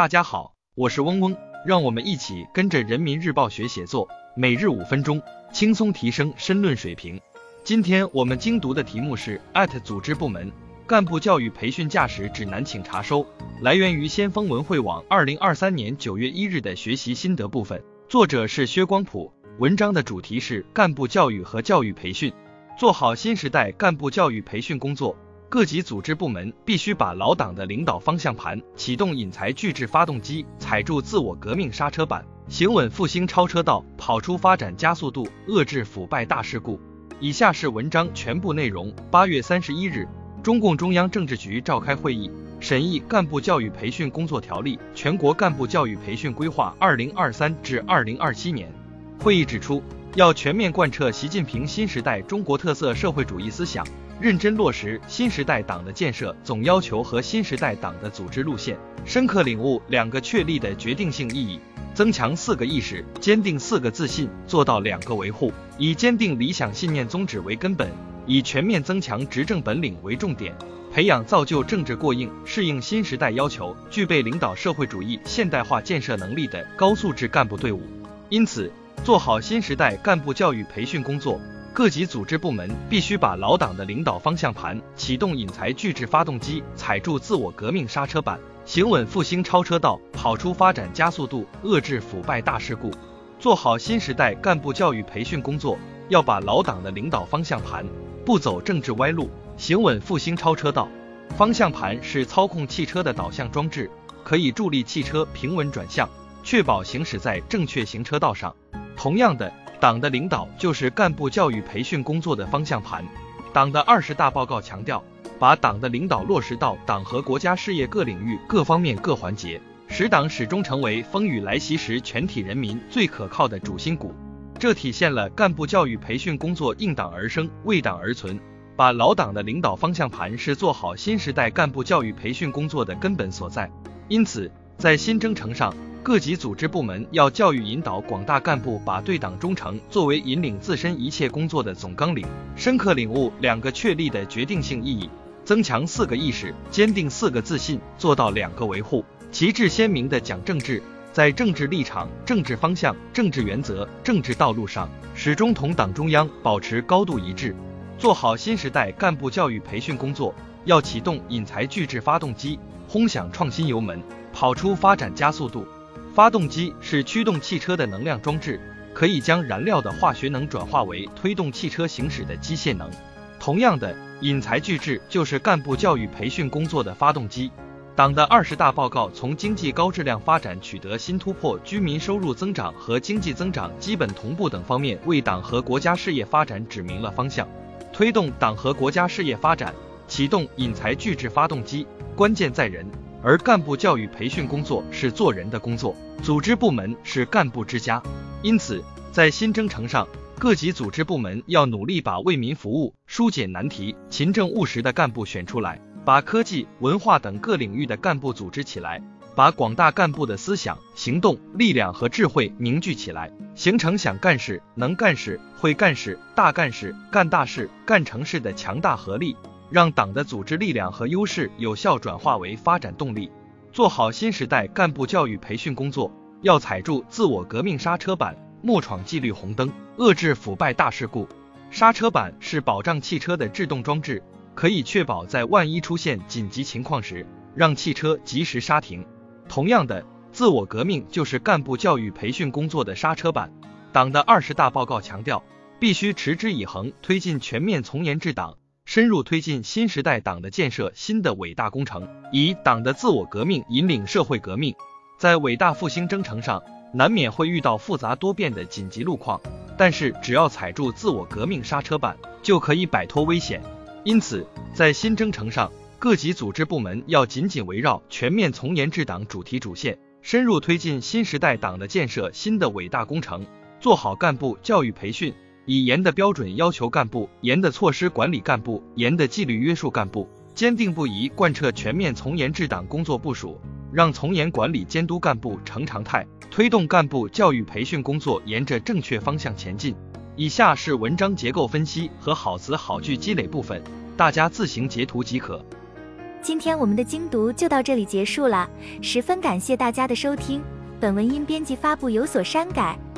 大家好，我是嗡嗡，让我们一起跟着人民日报学写作，每日五分钟，轻松提升申论水平。今天我们精读的题目是艾特组织部门干部教育培训驾驶指南，请查收。来源于先锋文汇网二零二三年九月一日的学习心得部分，作者是薛光普。文章的主题是干部教育和教育培训，做好新时代干部教育培训工作。各级组织部门必须把老党的领导方向盘启动引才聚智发动机，踩住自我革命刹车板，行稳复兴超车道，跑出发展加速度，遏制腐败大事故。以下是文章全部内容。八月三十一日，中共中央政治局召开会议，审议《干部教育培训工作条例》《全国干部教育培训规划（二零二三至二零二七年）》。会议指出，要全面贯彻习近平新时代中国特色社会主义思想。认真落实新时代党的建设总要求和新时代党的组织路线，深刻领悟两个确立的决定性意义，增强四个意识，坚定四个自信，做到两个维护。以坚定理想信念宗旨为根本，以全面增强执政本领为重点，培养造就政治过硬、适应新时代要求、具备领导社会主义现代化建设能力的高素质干部队伍。因此，做好新时代干部教育培训工作。各级组织部门必须把老党的领导方向盘启动引才聚智发动机，踩住自我革命刹车板，行稳复兴超车道，跑出发展加速度，遏制腐败大事故。做好新时代干部教育培训工作，要把老党的领导方向盘不走政治歪路，行稳复兴超车道。方向盘是操控汽车的导向装置，可以助力汽车平稳转向，确保行驶在正确行车道上。同样的。党的领导就是干部教育培训工作的方向盘。党的二十大报告强调，把党的领导落实到党和国家事业各领域各方面各环节，使党始终成为风雨来袭时全体人民最可靠的主心骨。这体现了干部教育培训工作应党而生、为党而存。把老党的领导方向盘是做好新时代干部教育培训工作的根本所在。因此，在新征程上。各级组织部门要教育引导广大干部，把对党忠诚作为引领自身一切工作的总纲领，深刻领悟两个确立的决定性意义，增强四个意识，坚定四个自信，做到两个维护，旗帜鲜明地讲政治，在政治立场、政治方向、政治原则、政治道路上，始终同党中央保持高度一致，做好新时代干部教育培训工作，要启动引才聚智发动机，轰响创新油门，跑出发展加速度。发动机是驱动汽车的能量装置，可以将燃料的化学能转化为推动汽车行驶的机械能。同样的，引才聚智就是干部教育培训工作的发动机。党的二十大报告从经济高质量发展取得新突破、居民收入增长和经济增长基本同步等方面，为党和国家事业发展指明了方向。推动党和国家事业发展，启动引才聚智发动机，关键在人。而干部教育培训工作是做人的工作，组织部门是干部之家。因此，在新征程上，各级组织部门要努力把为民服务、疏解难题、勤政务实的干部选出来，把科技、文化等各领域的干部组织起来，把广大干部的思想、行动力量和智慧凝聚起来，形成想干事、能干事、会干事、大干事、干大事、干成事的强大合力。让党的组织力量和优势有效转化为发展动力，做好新时代干部教育培训工作，要踩住自我革命刹车板，莫闯纪律红灯，遏制腐败大事故。刹车板是保障汽车的制动装置，可以确保在万一出现紧急情况时，让汽车及时刹停。同样的，自我革命就是干部教育培训工作的刹车板。党的二十大报告强调，必须持之以恒推进全面从严治党。深入推进新时代党的建设新的伟大工程，以党的自我革命引领社会革命。在伟大复兴征程上，难免会遇到复杂多变的紧急路况，但是只要踩住自我革命刹车板，就可以摆脱危险。因此，在新征程上，各级组织部门要紧紧围绕全面从严治党主题主线，深入推进新时代党的建设新的伟大工程，做好干部教育培训。以严的标准要求干部，严的措施管理干部，严的纪律约束干部，坚定不移贯彻全面从严治党工作部署，让从严管理监督干部成常态，推动干部教育培训工作沿着正确方向前进。以下是文章结构分析和好词好句积累部分，大家自行截图即可。今天我们的精读就到这里结束了，十分感谢大家的收听。本文因编辑发布有所删改，